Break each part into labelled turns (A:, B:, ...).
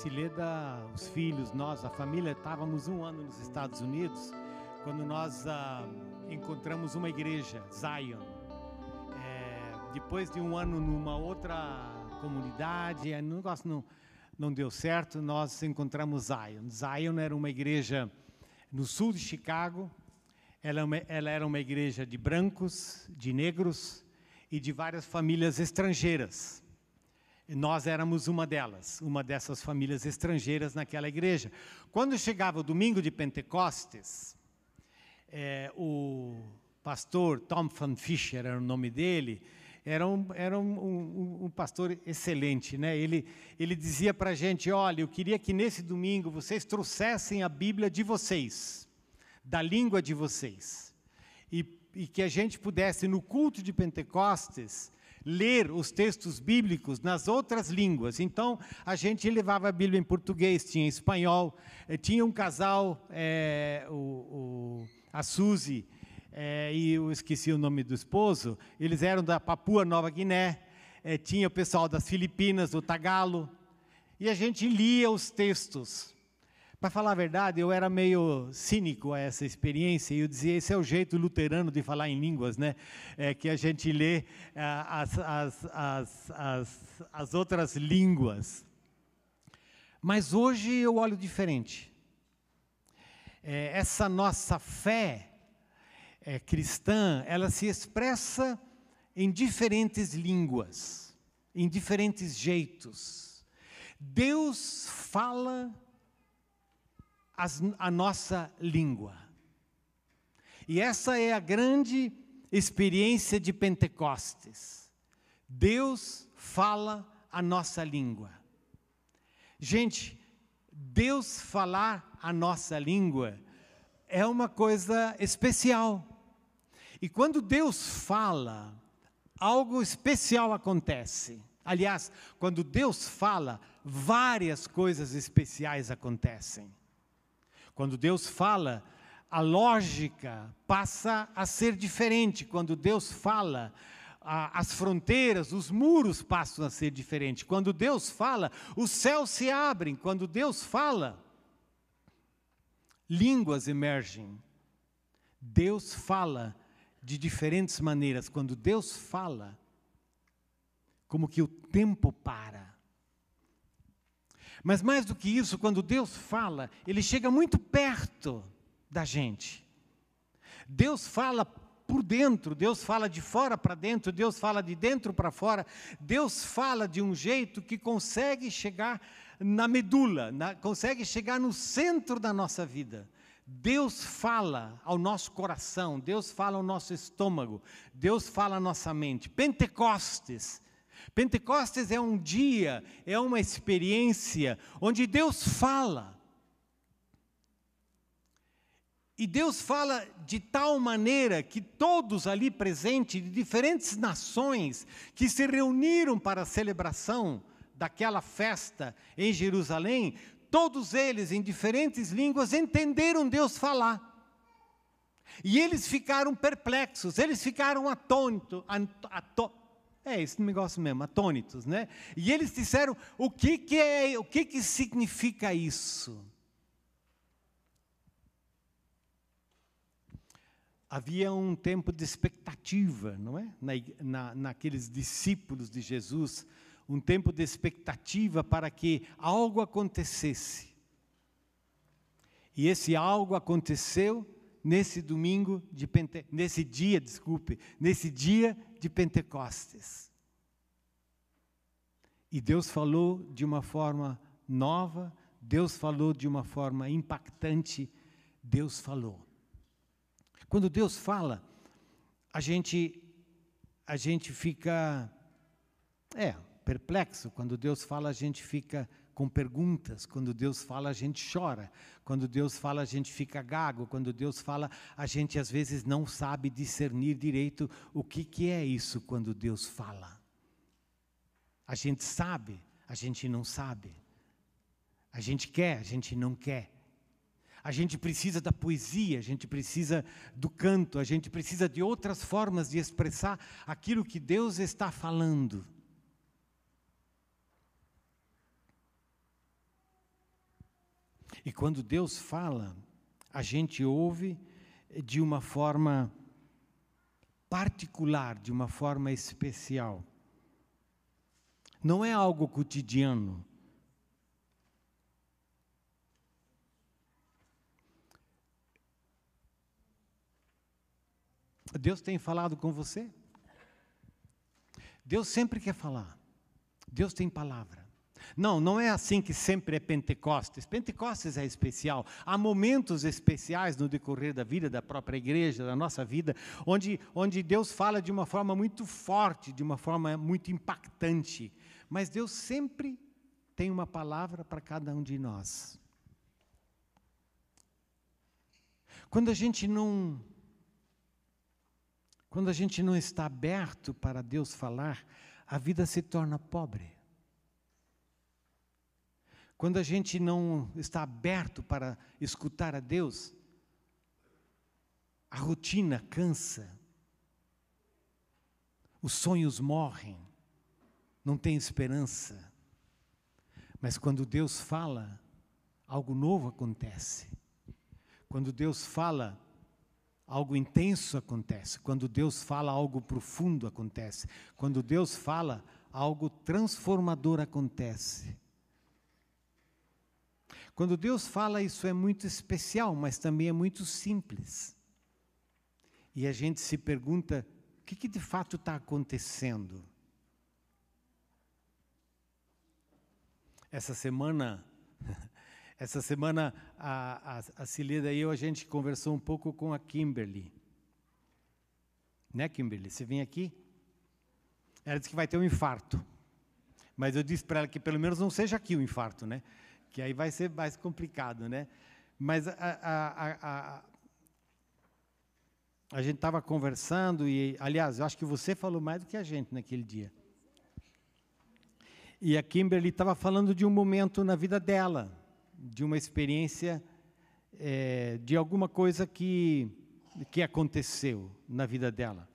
A: Cileda, os filhos, nós, a família, estávamos um ano nos Estados Unidos quando nós ah, encontramos uma igreja, Zion. É, depois de um ano numa outra comunidade, o negócio não, não deu certo, nós encontramos Zion. Zion era uma igreja no sul de Chicago, ela, é ela era uma igreja de brancos, de negros e de várias famílias estrangeiras. Nós éramos uma delas, uma dessas famílias estrangeiras naquela igreja. Quando chegava o domingo de Pentecostes, é, o pastor Tom Van Fischer era o nome dele, era um, era um, um, um pastor excelente, né? Ele, ele dizia para a gente: olha, eu queria que nesse domingo vocês trouxessem a Bíblia de vocês, da língua de vocês, e, e que a gente pudesse, no culto de Pentecostes, ler os textos bíblicos nas outras línguas. Então, a gente levava a Bíblia em português, tinha em espanhol, eh, tinha um casal, é, o, o, a Suzy é, e eu esqueci o nome do esposo, eles eram da Papua Nova Guiné, é, tinha o pessoal das Filipinas, do Tagalo, e a gente lia os textos. Para falar a verdade, eu era meio cínico a essa experiência e eu dizia: esse é o jeito luterano de falar em línguas, né? É que a gente lê é, as, as, as, as, as outras línguas. Mas hoje eu olho diferente. É, essa nossa fé é, cristã, ela se expressa em diferentes línguas, em diferentes jeitos. Deus fala as, a nossa língua. E essa é a grande experiência de Pentecostes. Deus fala a nossa língua. Gente, Deus falar a nossa língua é uma coisa especial. E quando Deus fala, algo especial acontece. Aliás, quando Deus fala, várias coisas especiais acontecem. Quando Deus fala, a lógica passa a ser diferente. Quando Deus fala, a, as fronteiras, os muros passam a ser diferentes. Quando Deus fala, os céus se abrem. Quando Deus fala, línguas emergem. Deus fala de diferentes maneiras. Quando Deus fala, como que o tempo para. Mas mais do que isso, quando Deus fala, Ele chega muito perto da gente. Deus fala por dentro, Deus fala de fora para dentro, Deus fala de dentro para fora, Deus fala de um jeito que consegue chegar na medula, na, consegue chegar no centro da nossa vida. Deus fala ao nosso coração, Deus fala ao nosso estômago, Deus fala à nossa mente. Pentecostes Pentecostes é um dia, é uma experiência onde Deus fala. E Deus fala de tal maneira que todos ali presentes, de diferentes nações, que se reuniram para a celebração daquela festa em Jerusalém, todos eles, em diferentes línguas, entenderam Deus falar. E eles ficaram perplexos, eles ficaram atônitos, é esse negócio mesmo, atônitos, né? E eles disseram: o que, que é, o que, que significa isso? Havia um tempo de expectativa, não é? Na, na, naqueles discípulos de Jesus, um tempo de expectativa para que algo acontecesse. E esse algo aconteceu nesse domingo de Pente... nesse dia, desculpe, nesse dia de Pentecostes. E Deus falou de uma forma nova, Deus falou de uma forma impactante, Deus falou. Quando Deus fala, a gente a gente fica é, perplexo, quando Deus fala a gente fica com perguntas. Quando Deus fala, a gente chora. Quando Deus fala, a gente fica gago. Quando Deus fala, a gente às vezes não sabe discernir direito o que, que é isso quando Deus fala. A gente sabe, a gente não sabe. A gente quer, a gente não quer. A gente precisa da poesia, a gente precisa do canto, a gente precisa de outras formas de expressar aquilo que Deus está falando. E quando Deus fala, a gente ouve de uma forma particular, de uma forma especial. Não é algo cotidiano. Deus tem falado com você? Deus sempre quer falar. Deus tem palavra. Não, não é assim que sempre é Pentecostes. Pentecostes é especial. Há momentos especiais no decorrer da vida da própria igreja, da nossa vida, onde, onde Deus fala de uma forma muito forte, de uma forma muito impactante. Mas Deus sempre tem uma palavra para cada um de nós. Quando a gente não quando a gente não está aberto para Deus falar, a vida se torna pobre. Quando a gente não está aberto para escutar a Deus, a rotina cansa, os sonhos morrem, não tem esperança. Mas quando Deus fala, algo novo acontece. Quando Deus fala, algo intenso acontece. Quando Deus fala, algo profundo acontece. Quando Deus fala, algo transformador acontece. Quando Deus fala, isso é muito especial, mas também é muito simples. E a gente se pergunta: o que, que de fato está acontecendo? Essa semana, essa semana a, a, a Cileda e eu, a gente conversou um pouco com a Kimberly. Né, Kimberly? Você vem aqui? Ela disse que vai ter um infarto. Mas eu disse para ela que pelo menos não seja aqui o infarto, né? Que aí vai ser mais complicado, né? Mas a, a, a, a gente estava conversando e, aliás, eu acho que você falou mais do que a gente naquele dia. E a Kimberly estava falando de um momento na vida dela, de uma experiência, é, de alguma coisa que, que aconteceu na vida dela.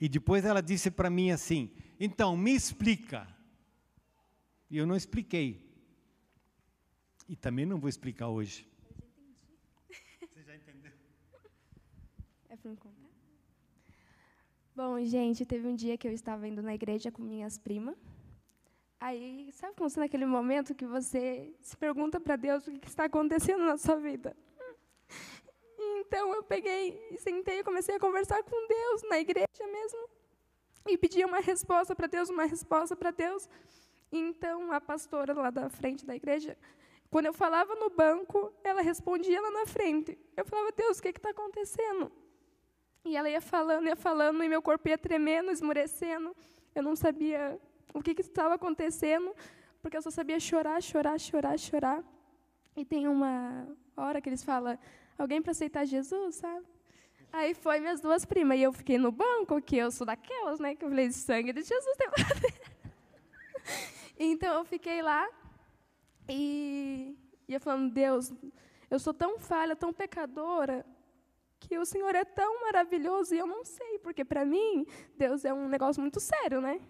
A: E depois ela disse para mim assim: então, me explica. E eu não expliquei. E também não vou explicar hoje.
B: Você já entendeu? É para me contar? Bom, gente, teve um dia que eu estava indo na igreja com minhas primas. Aí, sabe como se naquele momento que você se pergunta para Deus o que está acontecendo na sua vida? Então eu peguei e sentei e comecei a conversar com Deus na igreja mesmo. E pedi uma resposta para Deus, uma resposta para Deus. Então a pastora lá da frente da igreja quando eu falava no banco, ela respondia lá na frente. Eu falava, Deus, o que está acontecendo? E ela ia falando, ia falando, e meu corpo ia tremendo, esmurecendo. Eu não sabia o que estava acontecendo, porque eu só sabia chorar, chorar, chorar, chorar. E tem uma hora que eles falam, alguém para aceitar Jesus, sabe? Aí foi minhas duas primas, e eu fiquei no banco, que eu sou daquelas, né? Que eu falei, sangue de Jesus tem Então eu fiquei lá, e ia falando, Deus, eu sou tão falha, tão pecadora, que o Senhor é tão maravilhoso e eu não sei, porque para mim, Deus é um negócio muito sério, né?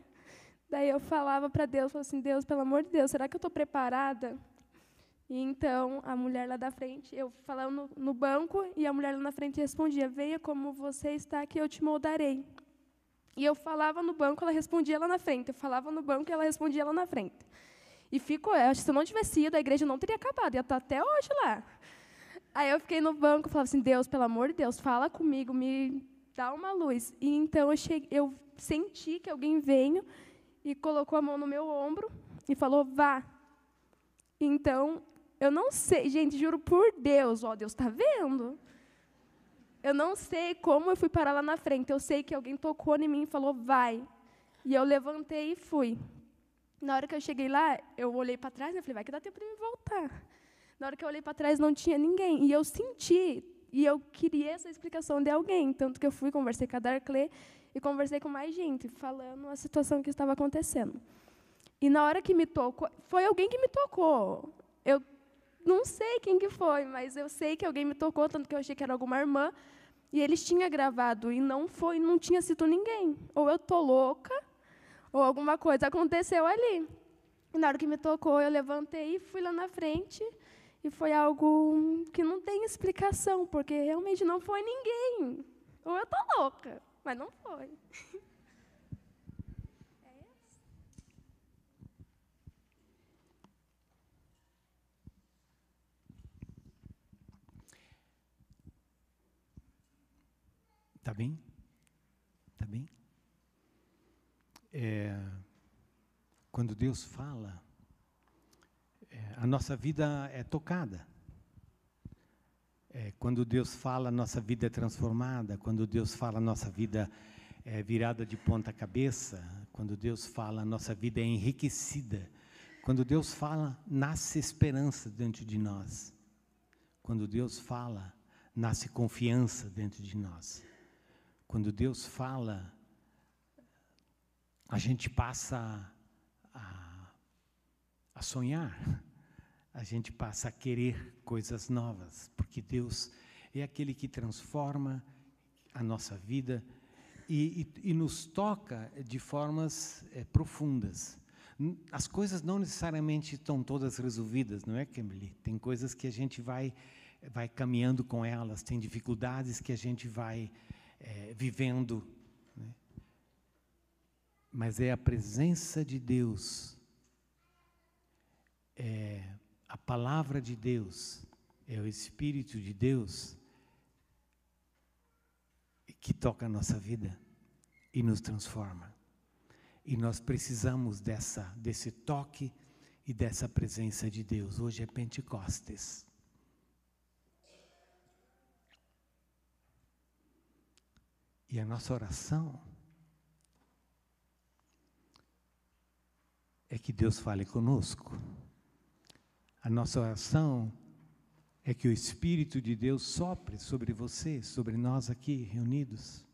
B: Daí eu falava para Deus, falava assim, Deus, pelo amor de Deus, será que eu estou preparada? E então a mulher lá da frente, eu falava no, no, banco e a mulher lá na frente respondia: Venha como você está, que eu te moldarei. E eu falava no banco, ela respondia lá na frente. Eu falava no banco e ela respondia lá na frente. E ficou, acho que se eu não tivesse ido, a igreja não teria acabado, ia estar até hoje lá. Aí eu fiquei no banco falava assim, Deus, pelo amor de Deus, fala comigo, me dá uma luz. E então eu, cheguei, eu senti que alguém veio e colocou a mão no meu ombro e falou, vá. Então, eu não sei, gente, juro por Deus, ó, Deus está vendo? Eu não sei como eu fui parar lá na frente, eu sei que alguém tocou em mim e falou, vai. E eu levantei e fui. Na hora que eu cheguei lá, eu olhei para trás e falei, vai que dá tempo de me voltar. Na hora que eu olhei para trás, não tinha ninguém. E eu senti, e eu queria essa explicação de alguém. Tanto que eu fui, conversei com a Darkley e conversei com mais gente, falando a situação que estava acontecendo. E na hora que me tocou, foi alguém que me tocou. Eu não sei quem que foi, mas eu sei que alguém me tocou, tanto que eu achei que era alguma irmã. E eles tinham gravado e não foi, não tinha sido ninguém. Ou eu tô louca, ou alguma coisa aconteceu ali. E na hora que me tocou, eu levantei e fui lá na frente E foi algo que não tem explicação, porque realmente não foi ninguém. Ou eu tô louca, mas não foi.
A: Tá bem? Tá bem? É, quando Deus fala, é, a nossa vida é tocada. É, quando Deus fala, a nossa vida é transformada. Quando Deus fala, a nossa vida é virada de ponta cabeça. Quando Deus fala, a nossa vida é enriquecida. Quando Deus fala, nasce esperança dentro de nós. Quando Deus fala, nasce confiança dentro de nós. Quando Deus fala, a gente passa a, a, sonhar, a gente passa a querer coisas novas, porque Deus é aquele que transforma a nossa vida e, e, e nos toca de formas é, profundas. As coisas não necessariamente estão todas resolvidas, não é, Kimberly? Tem coisas que a gente vai, vai caminhando com elas, tem dificuldades que a gente vai é, vivendo. Mas é a presença de Deus, é a palavra de Deus, é o Espírito de Deus que toca a nossa vida e nos transforma. E nós precisamos dessa, desse toque e dessa presença de Deus. Hoje é Pentecostes. E a nossa oração que Deus fale conosco. A nossa oração é que o Espírito de Deus sopre sobre você, sobre nós aqui reunidos.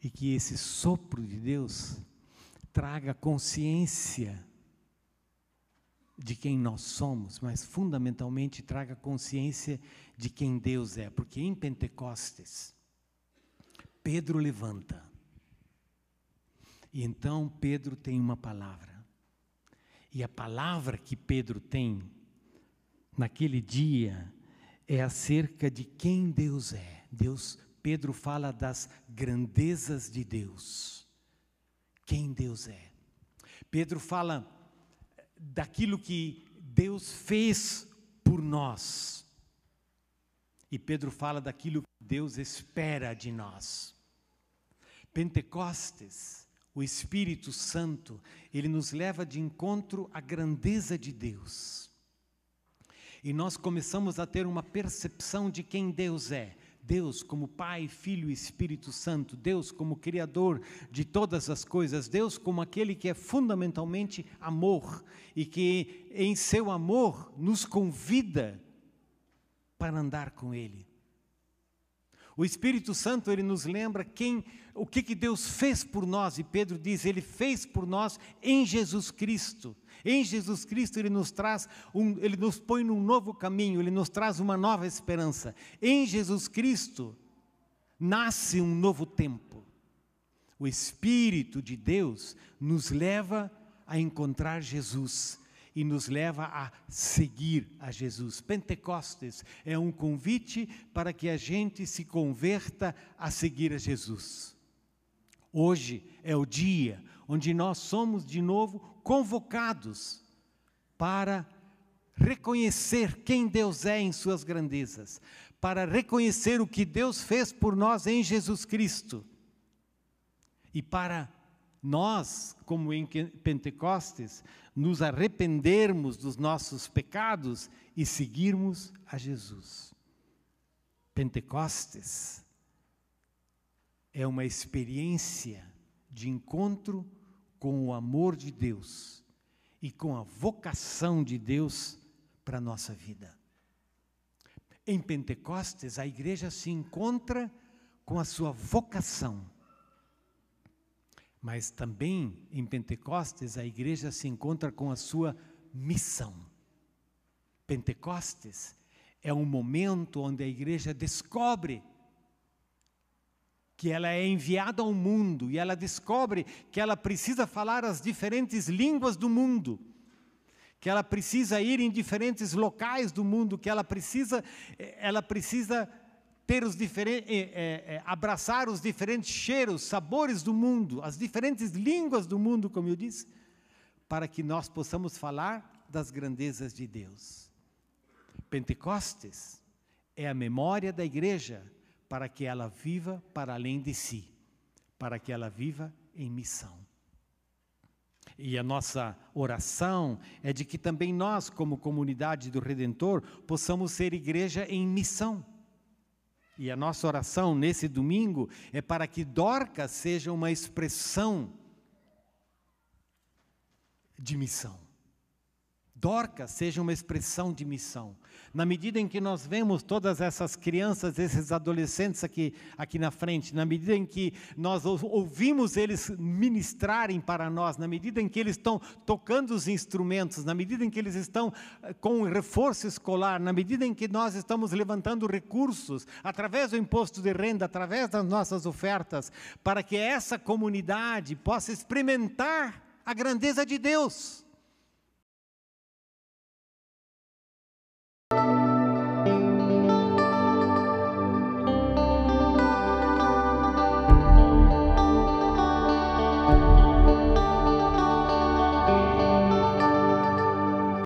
A: E que esse sopro de Deus traga consciência de quem nós somos, mas fundamentalmente traga consciência de quem Deus é, porque em Pentecostes, Pedro levanta. E então Pedro tem uma palavra. E a palavra que Pedro tem naquele dia é acerca de quem Deus é. Deus, Pedro fala das grandezas de Deus. Quem Deus é. Pedro fala daquilo que Deus fez por nós. E Pedro fala daquilo que Deus espera de nós. Pentecostes, o Espírito Santo, ele nos leva de encontro à grandeza de Deus. E nós começamos a ter uma percepção de quem Deus é. Deus como Pai, Filho e Espírito Santo, Deus como Criador de todas as coisas, Deus como aquele que é fundamentalmente amor e que em seu amor nos convida para andar com Ele. O Espírito Santo ele nos lembra quem, o que, que Deus fez por nós e Pedro diz ele fez por nós em Jesus Cristo. Em Jesus Cristo ele nos traz um, ele nos põe num novo caminho, ele nos traz uma nova esperança. Em Jesus Cristo nasce um novo tempo. O Espírito de Deus nos leva a encontrar Jesus e nos leva a seguir a Jesus. Pentecostes é um convite para que a gente se converta a seguir a Jesus. Hoje é o dia onde nós somos de novo convocados para reconhecer quem Deus é em suas grandezas, para reconhecer o que Deus fez por nós em Jesus Cristo e para nós, como em Pentecostes, nos arrependermos dos nossos pecados e seguirmos a Jesus. Pentecostes é uma experiência de encontro com o amor de Deus e com a vocação de Deus para a nossa vida. Em Pentecostes, a igreja se encontra com a sua vocação mas também em Pentecostes a igreja se encontra com a sua missão. Pentecostes é um momento onde a igreja descobre que ela é enviada ao mundo e ela descobre que ela precisa falar as diferentes línguas do mundo, que ela precisa ir em diferentes locais do mundo, que ela precisa, eh, ela precisa ter os diferentes, é, é, abraçar os diferentes cheiros, sabores do mundo, as diferentes línguas do mundo, como eu disse, para que nós possamos falar das grandezas de Deus. Pentecostes é a memória da igreja para que ela viva para além de si, para que ela viva em missão. E a nossa oração é de que também nós, como comunidade do Redentor, possamos ser igreja em missão. E a nossa oração nesse domingo é para que Dorcas seja uma expressão de missão. Dorcas seja uma expressão de missão. Na medida em que nós vemos todas essas crianças, esses adolescentes aqui, aqui na frente, na medida em que nós ouvimos eles ministrarem para nós, na medida em que eles estão tocando os instrumentos, na medida em que eles estão eh, com reforço escolar, na medida em que nós estamos levantando recursos através do imposto de renda, através das nossas ofertas, para que essa comunidade possa experimentar a grandeza de Deus